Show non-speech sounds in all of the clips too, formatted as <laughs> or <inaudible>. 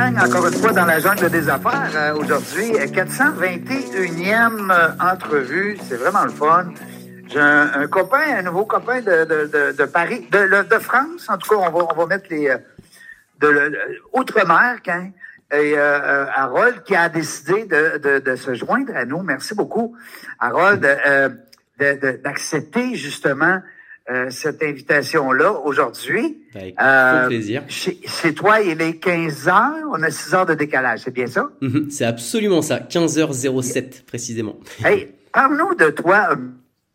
Encore une fois dans la jungle des affaires. Euh, Aujourd'hui, euh, 421e euh, entrevue, c'est vraiment le fun. J'ai un, un copain, un nouveau copain de, de, de, de Paris, de, France. En tout cas, on va, on va mettre les euh, de, outre-mer, hein. Et euh, euh, Harold qui a décidé de, de, de se joindre à nous. Merci beaucoup, Harold, euh, d'accepter justement euh, cette invitation-là aujourd'hui. Écoute, Euh, plaisir. Chez, chez toi, il est 15 heures. On a 6 heures de décalage, c'est bien ça? Mhm, C'est absolument ça, 15h07 précisément. Hey, parle-nous de toi. euh,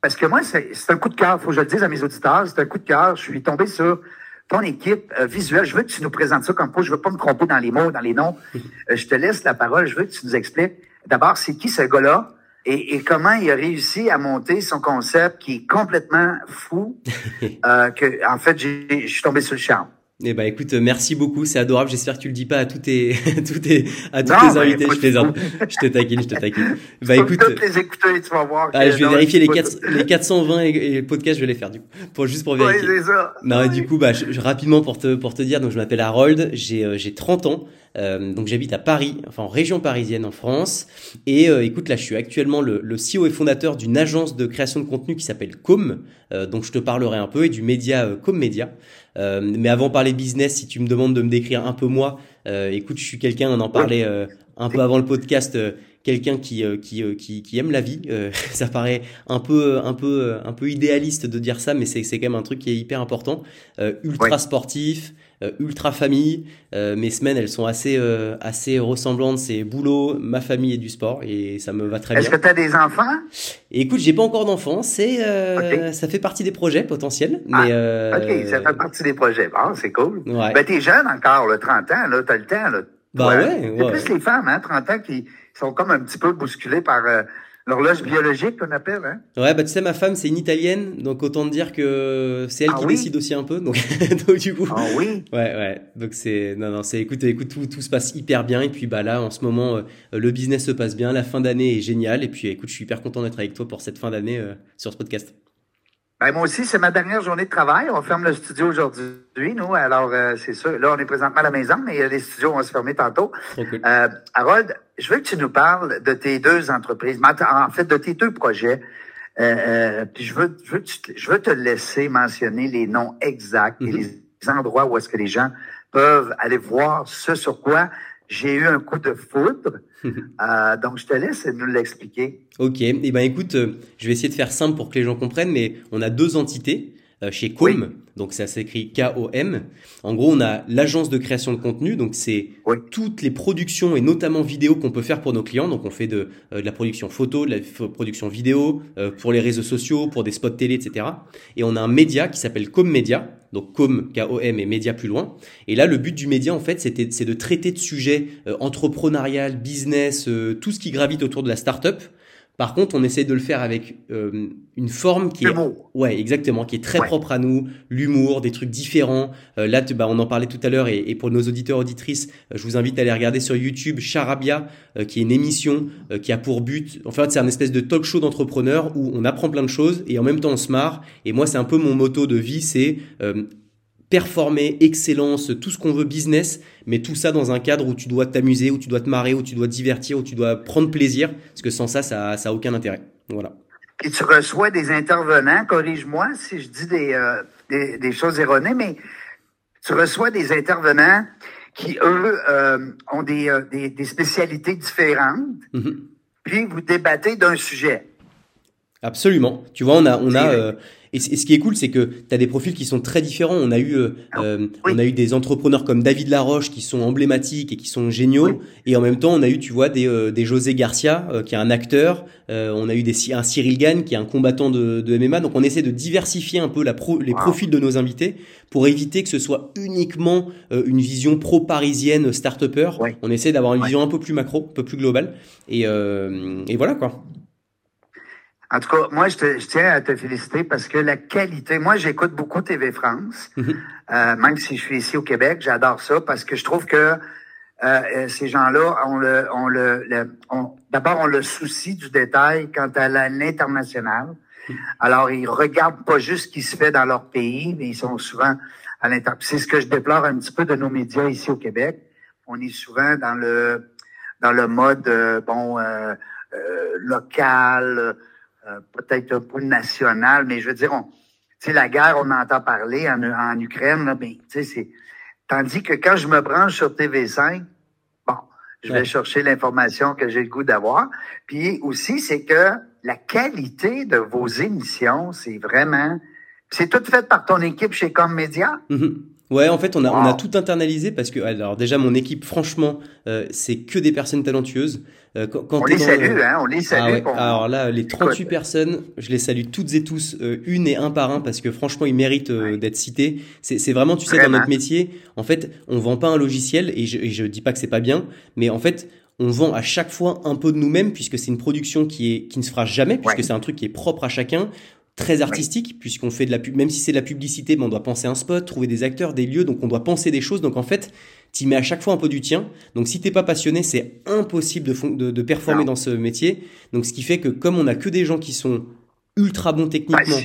Parce que moi, c'est un coup de cœur. Faut que je le dise à mes auditeurs. C'est un coup de cœur. Je suis tombé sur ton équipe euh, visuelle. Je veux que tu nous présentes ça comme pas. Je veux pas me tromper dans les mots, dans les noms. Euh, je te laisse la parole. Je veux que tu nous expliques. D'abord, c'est qui ce gars-là? Et, et comment il a réussi à monter son concept qui est complètement fou, <laughs> euh, que, en fait, j'ai- je suis tombé sur le charme. Eh ben écoute, merci beaucoup, c'est adorable. J'espère que tu le dis pas à tous tes, <laughs> tous tes, à tous tes mais invités. Je plaisante. Je te taquine, je te taquine. <laughs> Bah écoute, toutes les écouter, tu vas voir. ah, je vais non, vérifier les, pas- 4, les 420 et, et le podcast, je vais les faire du coup, pour juste pour vérifier. ça. Non, et du coup, bah, je- je- rapidement pour te, pour te dire, donc je m'appelle Harold, j'ai euh, j'ai 30 ans, euh, donc j'habite à Paris, enfin en région parisienne en France. Et euh, écoute, là, je suis actuellement le, le CEO et fondateur d'une agence de création de contenu qui s'appelle Com, euh, donc je te parlerai un peu, et du média euh, Com Media. Euh, mais avant de parler business, si tu me demandes de me décrire un peu moi, euh, écoute, je suis quelqu'un, on en parlait euh, un peu avant le podcast. euh, quelqu'un qui, qui, qui, qui aime la vie. Euh, <laughs> ça paraît un peu, un peu, un peu idéaliste de dire ça, mais c'est, c'est quand même un truc qui est hyper important. Euh, ultra Ouais. sportif, ultra famille. Euh, mes semaines, elles sont assez, euh, assez ressemblantes. C'est boulot, ma famille et du sport, et ça me va très Est-ce bien. que tu as des enfants? Et écoute, j'ai pas encore d'enfants. C'est, euh, ça fait partie des projets potentiels, mais Ah, euh, OK, ça fait partie des projets. Bon, c'est cool. Ouais. Ben, t'es jeune encore, là, 30 ans, là, t'as le temps, là. Bah Ouais. ouais, C'est plus les femmes, hein, 30 ans, qui sont comme un petit peu bousculées par euh, l'horloge biologique, qu'on appelle, hein. Ouais, bah tu sais, ma femme, c'est une italienne, donc autant te dire que c'est elle Ah qui oui? décide aussi un peu. Donc, <laughs> donc du coup, Ah oui? Ouais, ouais. Donc c'est non, non, c'est écoute, écoute, tout, tout se passe hyper bien. Et puis bah là, en ce moment, euh, le business se passe bien, la fin d'année est géniale. Et puis écoute, je suis hyper content d'être avec toi pour cette fin d'année euh, sur ce podcast. Ben, moi aussi, c'est ma dernière journée de travail. On ferme le studio aujourd'hui, nous. Alors, euh, c'est sûr. Là, on est présentement à la maison, mais les studios vont se fermer tantôt. Cool. Harold, je veux que tu nous parles de tes deux entreprises, en fait, de tes deux projets. Euh, euh, puis je veux, je, veux te- je veux te laisser mentionner les noms exacts et Mhm. les endroits où est-ce que les gens peuvent aller voir ce sur quoi j'ai eu un coup de foudre. <laughs> Euh, donc, je te laisse nous l'expliquer. Ok. Et ben écoute, euh, je vais essayer de faire simple pour que les gens comprennent, mais on a deux entités chez Com. Oui. Donc ça s'écrit K-O-M. En gros, on a l'agence de création de contenu. Donc c'est Oui. toutes les productions et notamment vidéo qu'on peut faire pour nos clients. Donc on fait de, euh, de la production photo, de la production vidéo euh, pour les réseaux sociaux, pour des spots télé, etc. Et on a un média qui s'appelle Com Media. Donc Com, K-O-M et média plus loin. Et là, le but du média, en fait, c'était, c'est de traiter de sujets euh, entrepreneurial, business, euh, tout ce qui gravite autour de la startup. Par contre, on essaie de le faire avec euh, une forme qui est. Ouais, exactement, qui est très Ouais. propre à nous, l'humour, des trucs différents. Euh, là, tu- bah, on en parlait tout à l'heure, et, et pour nos auditeurs auditrices, euh, je vous invite à aller regarder sur YouTube Charabia, qui est une émission qui a pour but, en fait, c'est un espèce de talk show d'entrepreneurs où on apprend plein de choses et en même temps on se marre. Et moi, c'est un peu mon motto de vie, c'est performer, excellence, tout ce qu'on veut business, mais tout ça dans un cadre où tu dois t'amuser, où tu dois te marrer, où tu dois te divertir, où tu dois prendre plaisir, parce que sans ça, ça, ça a aucun intérêt. Voilà. Puis tu reçois des intervenants, corrige-moi si je dis des, euh, des, des choses erronées, mais tu reçois des intervenants qui, eux, euh, ont des, euh, des, des spécialités différentes, Mhm. puis vous débattez d'un sujet. Absolument. Tu vois, on a, on a, euh, et, ce qui est cool, c'est que tu as des profils qui sont très différents. On a eu, euh, euh, on a eu des entrepreneurs comme David Laroche qui sont emblématiques et qui sont géniaux. Et en même temps, on a eu, tu vois, des, des José Garcia qui est un acteur. on a eu des, un Cyril Gann qui est un combattant de, de MMA. Donc, on essaie de diversifier un peu la pro, les profils de nos invités pour éviter que ce soit uniquement une vision pro-parisienne start-upper. On essaie d'avoir une vision un peu plus macro, un peu plus globale. Et, et voilà quoi. En tout cas, moi, je, tiens à te féliciter parce que la qualité, moi, j'écoute beaucoup TV France, mhm. euh, même si je suis ici au Québec, j'adore ça parce que je trouve que euh, euh ces gens-là ont le, ont le, d'abord ont le souci du détail quant à l'international. Alors, ils regardent pas juste ce qui se fait dans leur pays, mais ils sont souvent à l'inter. C'est ce que je déplore un petit peu de nos médias ici au Québec. On est souvent dans le dans le mode euh, bon local euh, peut-être un peu national, mais je veux dire, on, la guerre, on entend parler en, en Ukraine, là, ben, c'est. Tandis que quand je me branche sur TV5, bon, je vais chercher l'information que j'ai le goût d'avoir. Puis aussi, c'est que la qualité de vos émissions, c'est vraiment. C'est tout fait par ton équipe chez Commedia. Mm-hmm. Ouais, en fait, on a, on a tout internalisé parce que, alors déjà, mon équipe, franchement, euh, c'est que des personnes talentueuses. Euh, quand, on les salue, hein, on les salue. Ah alors là, les 38 personnes, je les salue toutes et tous, euh, une et un par un, parce que franchement, ils méritent d'être cités. C'est vraiment, tu sais, dans notre métier, en fait, on vend pas un logiciel, et je, et je dis pas que c'est pas bien, mais en fait, on vend à chaque fois un peu de nous-mêmes puisque c'est une production qui est qui ne se fera jamais puisque c'est un truc qui est propre à chacun très artistique puisqu'on fait de la pub même si c'est de la publicité mais on doit penser un spot trouver des acteurs des lieux donc on doit penser des choses. Donc en fait tu mets à chaque fois un peu du tien. Donc si t'es pas passionné c'est impossible de, de, performer dans ce métier. Donc ce qui fait que comme on a que des gens qui sont ultra bons techniquement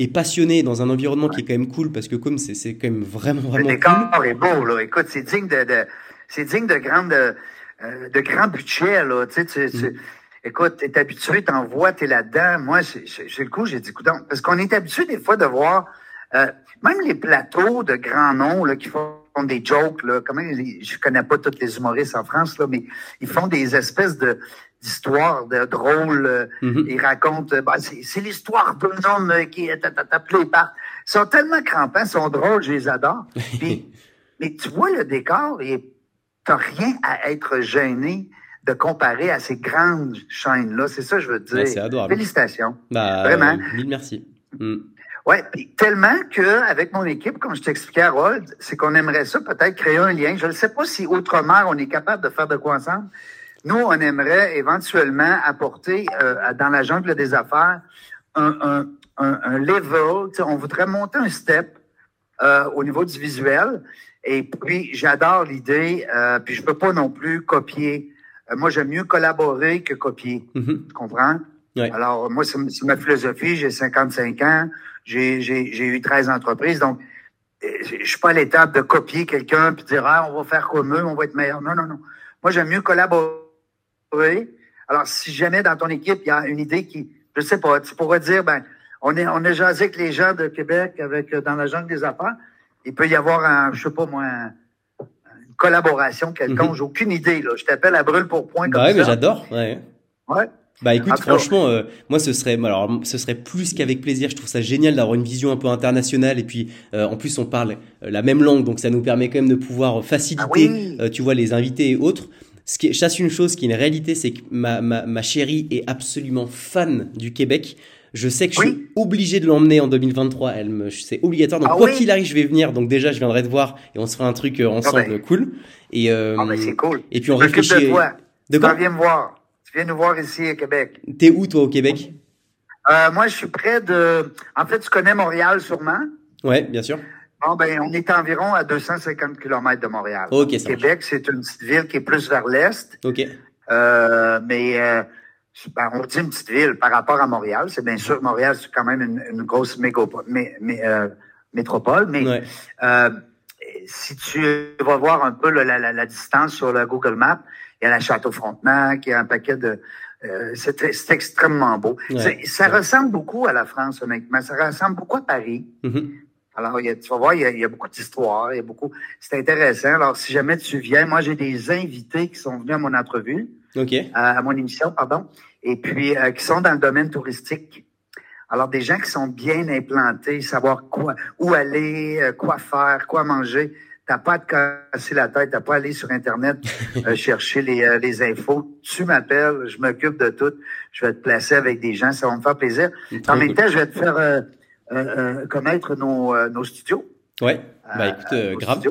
et passionnés dans un environnement qui est quand même cool parce que comme c'est quand même vraiment vraiment le décor est beau là. Écoute c'est digne de, c'est digne de grande euh, de grand budget là. Tu sais mm. écoute, t'es habitué, t'en vois, t'es là-dedans. Moi, j'ai le coup, j'ai dit, écoute, parce qu'on est habitué des fois de voir, euh, même les plateaux de grands noms là, qui font des jokes, là, comment, je connais pas tous les humoristes en France, là, mais ils font des espèces de d'histoires de drôles. Euh, mm-hmm. Ils racontent, bah, c'est l'histoire d'un homme qui est appelé par... Ils sont tellement crampants, ils sont drôles, je les adore. <laughs> mais tu vois le décor et t'as rien à être gêné de comparer à ces grandes chaînes-là. C'est ça je veux dire. c'est adorable. Félicitations. Bah, Vraiment. mille merci. Mm. Ouais, tellement que avec mon équipe, comme je t'expliquais Harold, c'est qu'on aimerait ça peut-être créer un lien. Je ne sais pas si autrement on est capable de faire de quoi ensemble. Nous, on aimerait éventuellement apporter euh, dans la jungle des affaires un, un, un, un level. On voudrait monter un step euh, au niveau du visuel. Et puis, j'adore l'idée. Euh, puis, je peux pas non plus copier euh, moi, j'aime mieux collaborer que copier. Mhm. Tu comprends? Alors, moi, c'est ma philosophie. J'ai 55 ans. J'ai eu 13 entreprises. Donc, euh, je suis pas à l'étape de copier quelqu'un puis dire, ah, on va faire comme eux, on va être meilleur. Non, non, non. Moi, j'aime mieux collaborer. Alors, si jamais dans ton équipe, il y a une idée qui, je sais pas, tu pourrais dire, ben, on est, on est jasé avec les gens de Québec, avec, euh, dans la jungle des affaires. Il peut y avoir un, je sais pas moi, collaboration quelconque. Mhm. J'ai aucune idée. Là. Je t'appelle à brûle pour point comme bah ouais, mais j'adore. Ouais. Ouais. Bah écoute, franchement, euh, moi ce serait, alors ce serait plus qu'avec plaisir. Je trouve ça génial d'avoir une vision un peu internationale et puis euh, en plus on parle euh, la même langue, donc ça nous permet quand même de pouvoir faciliter, ah tu vois, les invités et autres. Ce qui est, chasse une chose qui est une réalité, c'est que ma, ma, ma chérie est absolument fan du Québec. Je sais que je suis obligé de l'emmener en 2023. Elle me, c'est obligatoire. Donc, ah quoi qu'il arrive, je vais venir. Donc, déjà, je viendrai te voir et on se fera un truc euh, ensemble ah ben. cool. Et, ah ben, c'est cool. Et puis, on réfléchit. De, quoi? de quoi? Viens me voir. Tu viens nous voir ici à Québec. T'es où, toi, au Québec? Euh, moi, je suis près de, en fait, tu connais Montréal sûrement? Ouais, bien sûr. Bon, ben, on est environ à 250 km de Montréal. OK, ça Québec, c'est une petite ville qui est plus vers l'est. OK. Euh, mais, euh, ben, on dit une petite ville par rapport à Montréal. C'est bien sûr, Montréal, c'est quand même une, grosse métropole. Mais si tu vas voir un peu la, la, la, distance sur le Google Maps, il y a la Château-Frontenac, il y a un paquet de... Euh, c'est extrêmement beau. Ça ressemble beaucoup à la France, honnêtement. Ça ressemble beaucoup à Paris. Mm-hmm. Alors, il y a, tu vas voir, il y a, il y a beaucoup d'histoires, il y a beaucoup... C'est intéressant. Alors, si jamais tu viens, moi, j'ai des invités qui sont venus à mon entrevue. OK. À, mon émission, pardon. Et puis, euh, qui sont dans le domaine touristique. Alors, des gens qui sont bien implantés, savoir quoi, où aller, euh, quoi faire, quoi manger. T'as pas à te casser la tête, t'as pas à aller sur Internet <laughs> euh, chercher les, euh, les infos. Tu m'appelles, je m'occupe de tout. Je vais te placer avec des gens, ça va me faire plaisir. En même temps, je vais te faire connaître nos, nos studios. Ouais, bah écoute, grave,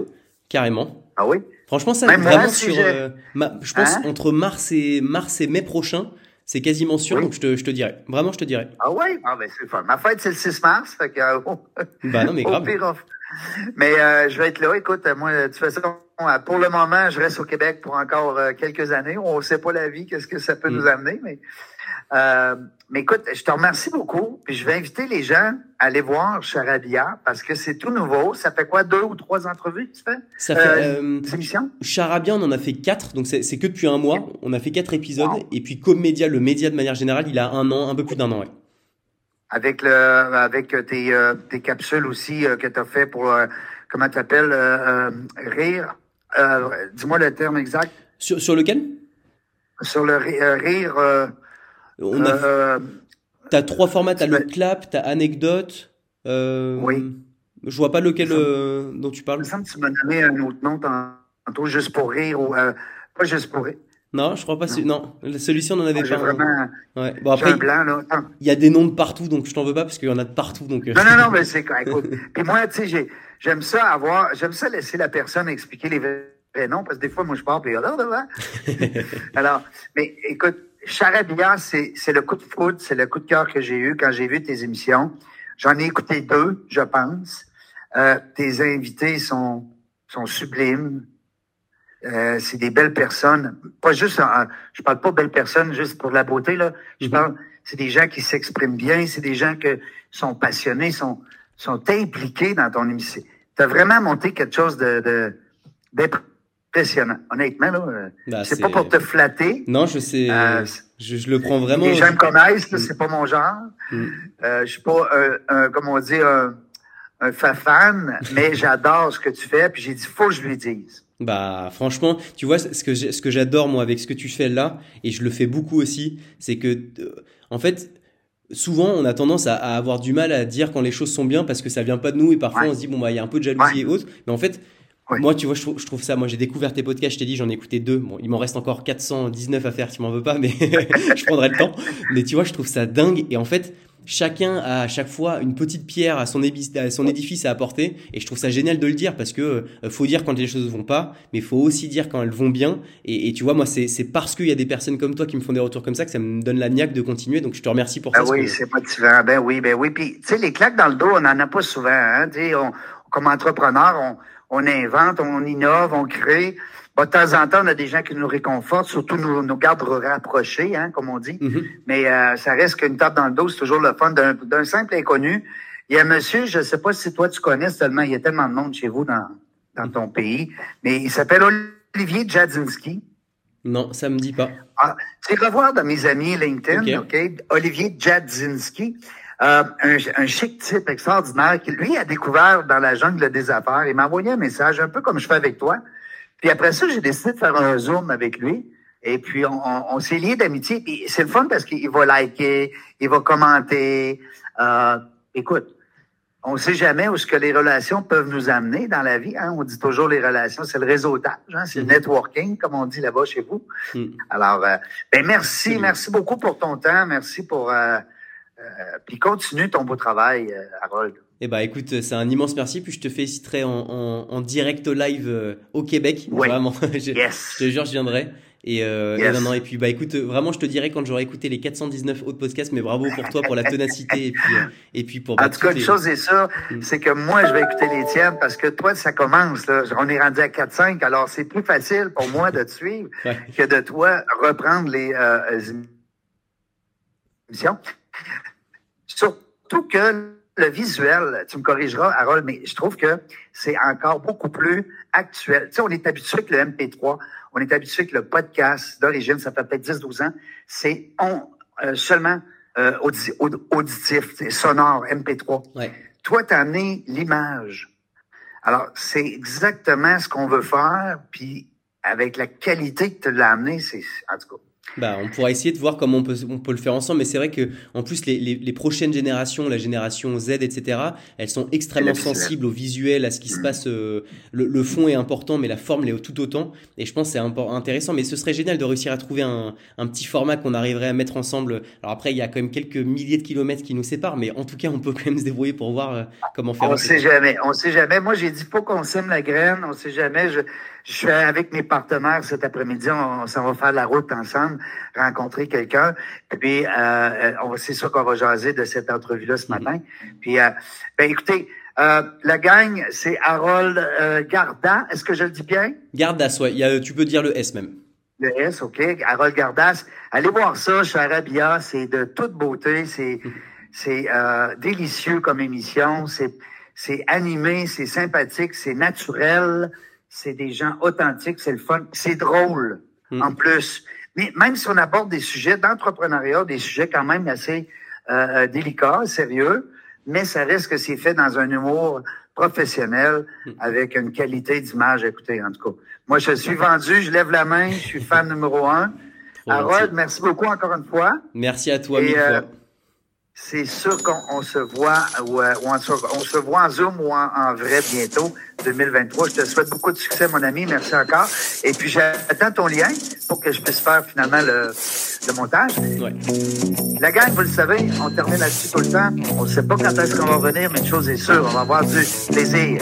carrément. Ah oui? Franchement, ça, vraiment sur, je pense, hein? entre mars et, mars et mai prochain, c'est quasiment sûr, donc je te, je te dirai. Vraiment, je te dirai. Ah oui? Ah ben c'est fun. Ma fête, c'est le 6 mars, fait que... <laughs> bah non, mais grave. Mais euh, je vais être là. Écoute, moi, de toute façon, pour le moment, je reste au Québec pour encore euh, quelques années. On ne sait pas la vie, qu'est-ce que ça peut mm. nous amener, mais euh, mais écoute, je te remercie beaucoup. Puis je vais inviter les gens à aller voir Charabia parce que c'est tout nouveau. Ça fait quoi, deux ou trois entrevues que tu fais? Ça fait, euh, euh Charabia, on en a fait quatre. Donc c'est que depuis un mois. On a fait quatre épisodes. Et puis comme média, le média de manière générale, il a un an, un peu plus d'un an, ouais. Avec le, avec tes, euh, tes capsules aussi euh, que tu as fait pour, comment tu appelles, rire. Dis-moi le terme exact. Sur, sur lequel? Sur le rire on a... Euh, t'as trois formats, t'as le clap, t'as anecdote. Euh... Oui. Je vois pas lequel euh, dont tu parles. Il me tu m'as donné un autre nom tantôt, juste pour rire ou euh, pas juste pour rire. Non, je crois pas. Non, non celui-ci on en avait ah, pas. Vraiment. Ouais. Bon après, il y a des noms de partout, donc je t'en veux pas parce qu'il y en a de partout, donc. Non, non, non, mais c'est écoute. Puis moi, tu sais, j'aime ça avoir, j'aime ça laisser la personne expliquer les vrais noms parce que des fois, moi, je parle puis <laughs> alors, mais écoute, Charabia, c'est, c'est le coup de foudre, c'est le coup de cœur que j'ai eu quand j'ai vu tes émissions. J'en ai écouté deux, je pense. Euh, tes invités sont, sont sublimes. Euh, c'est des belles personnes. Pas juste, je parle pas belles personnes juste pour la beauté, là. Je mm-hmm. parle, c'est des gens qui s'expriment bien, c'est des gens qui sont passionnés, sont, sont impliqués dans ton émission. Tu as vraiment monté quelque chose de, de, impressionnant. Honnêtement, là, euh, bah, c'est pas pour te flatter. Non, je sais. Euh, je, le prends vraiment. Les gens me connaissent, mm. c'est pas mon genre. Mm. Euh, je suis pas un, comme on dit, un, un fan, mais <laughs> j'adore ce que tu fais. Puis j'ai dit, faut que je lui dise. Bah franchement, tu vois ce que ce que j'adore moi avec ce que tu fais là et je le fais beaucoup aussi, c'est que en fait souvent on a tendance à, avoir du mal à dire quand les choses sont bien parce que ça vient pas de nous et parfois on se dit bon bah il y a un peu de jalousie et autres, mais en fait moi, tu vois, je trouve, ça. Moi, j'ai découvert tes podcasts. Je t'ai dit, j'en ai écouté deux. Bon, il m'en reste encore 419 à faire. Tu m'en veux pas, mais <laughs> je prendrai le temps. Mais tu vois, je trouve ça dingue. Et en fait, chacun a à chaque fois une petite pierre à son, à son édifice à apporter. Et je trouve ça génial de le dire parce que euh, faut dire quand les choses vont pas, mais faut aussi dire quand elles vont bien. Et, tu vois, moi, c'est parce qu'il y a des personnes comme toi qui me font des retours comme ça que ça me donne la niaque de continuer. Donc, je te remercie pour ben ça. Oui, c'est. Ben oui, ben oui. Puis, tu sais, les claques dans le dos, on n'en a pas souvent. Hein? Tu sais, on, comme entrepreneur, on on invente, on innove, on crée. De temps en temps, on a des gens qui nous réconfortent, surtout nous, nous gardent rapprochés, hein, comme on dit. Mm-hmm. Mais euh, ça reste qu'une tape dans le dos, c'est toujours le fun d'un simple inconnu. Il y a un monsieur, je ne sais pas si toi tu connais tellement, il y a tellement de monde chez vous dans, dans ton pays, mais il s'appelle Olivier Jadzinski. Non, ça me dit pas. Ah, c'est revoir dans mes amis LinkedIn, OK? Olivier Jadzinski. Euh, un, chic type extraordinaire qui, lui, a découvert dans la jungle des affaires. Il m'a envoyé un message, un peu comme je fais avec toi. Puis après ça, j'ai décidé de faire un Zoom avec lui. Et puis, on, s'est liés d'amitié. Puis c'est le fun parce qu'il va liker, il va commenter. Euh, écoute, on ne sait jamais où ce que les relations peuvent nous amener dans la vie. Hein? On dit toujours les relations, c'est le réseautage, hein? c'est le mm-hmm. networking, comme on dit là-bas chez vous. Mm. Alors, euh, ben merci, merci beaucoup pour ton temps, merci pour euh, puis continue ton beau travail, euh, Harold. Eh ben, écoute, c'est un immense merci. Puis je te féliciterai en, en, en direct live euh, au Québec. Vraiment, <laughs> je, yes. je te jure, je viendrai. Et, euh, et, non, non, et puis bah écoute, vraiment, je te dirai quand j'aurai écouté les 419 autres podcasts, mais bravo pour toi, pour la ténacité et puis et puis pour. en tout cas, une chose est sûre, mm. c'est que moi, je vais écouter les tiennes parce que toi, ça commence là. On est rendu à 4-5, alors c'est plus facile pour moi de te suivre <laughs> que de toi reprendre les euh, émissions. Surtout que le visuel, tu me corrigeras, Harold, mais je trouve que c'est encore beaucoup plus actuel. Tu sais, on est habitué avec le MP3, on est habitué avec le podcast d'origine, ça fait peut-être 10-12 ans, c'est on, euh, seulement euh, auditif, sonore, MP3. Ouais. Toi, tu as amené l'image. Alors, c'est exactement ce qu'on veut faire, puis avec la qualité que tu l'as amené, c'est en tout cas Bah, on pourra essayer de voir comment on peut, on peut le faire ensemble, mais c'est vrai que en plus les, les, les, prochaines générations, la génération Z, etc., elles sont extrêmement sensibles au visuel, à ce qui se passe. Euh, le, le, fond est important, mais la forme l'est tout autant. Et je pense que c'est intéressant. Mais ce serait génial de réussir à trouver un, un petit format qu'on arriverait à mettre ensemble. Alors après, il y a quand même quelques milliers de kilomètres qui nous séparent, mais en tout cas, on peut quand même se débrouiller pour voir euh, comment faire. On sait jamais. On sait jamais. Moi, j'ai dit pas qu'on sème la graine. On sait jamais. Je, je suis avec mes partenaires cet après-midi. On, s'en va faire la route ensemble, rencontrer quelqu'un. Puis, euh, on c'est sûr qu'on va jaser de cette entrevue-là ce matin. Puis, euh, ben écoutez, euh, la gang, c'est Harold euh, Garda. Est-ce que je le dis bien? Gardas, ouais. Il y a, tu peux dire le S même. Le S, OK. Harold Gardas. Allez voir ça chez Arabia. C'est de toute beauté. C'est, c'est euh, délicieux comme émission. C'est, c'est animé, c'est sympathique, c'est naturel c'est des gens authentiques, c'est le fun, c'est drôle hmm. en plus. Mais même si on aborde des sujets d'entrepreneuriat, des sujets quand même assez euh, délicats, sérieux, mais ça reste que c'est fait dans un humour professionnel hmm. avec une qualité d'image. Écoutez, en tout cas, moi je suis vendu, je lève la main, je suis fan numéro un. Harold, merci beaucoup encore une fois. Merci à toi, mille euh, c'est sûr qu'on se voit ou, on, se, on, se, voit en Zoom ou en, vrai bientôt, 2023. Je te souhaite beaucoup de succès, mon ami. Merci encore. Et puis, j'attends ton lien pour que je puisse faire finalement le, le montage. Ouais. La gang, vous le savez, on termine là-dessus tout le temps. On ne sait pas quand est-ce qu'on va revenir, mais une chose est sûre, on va avoir du plaisir.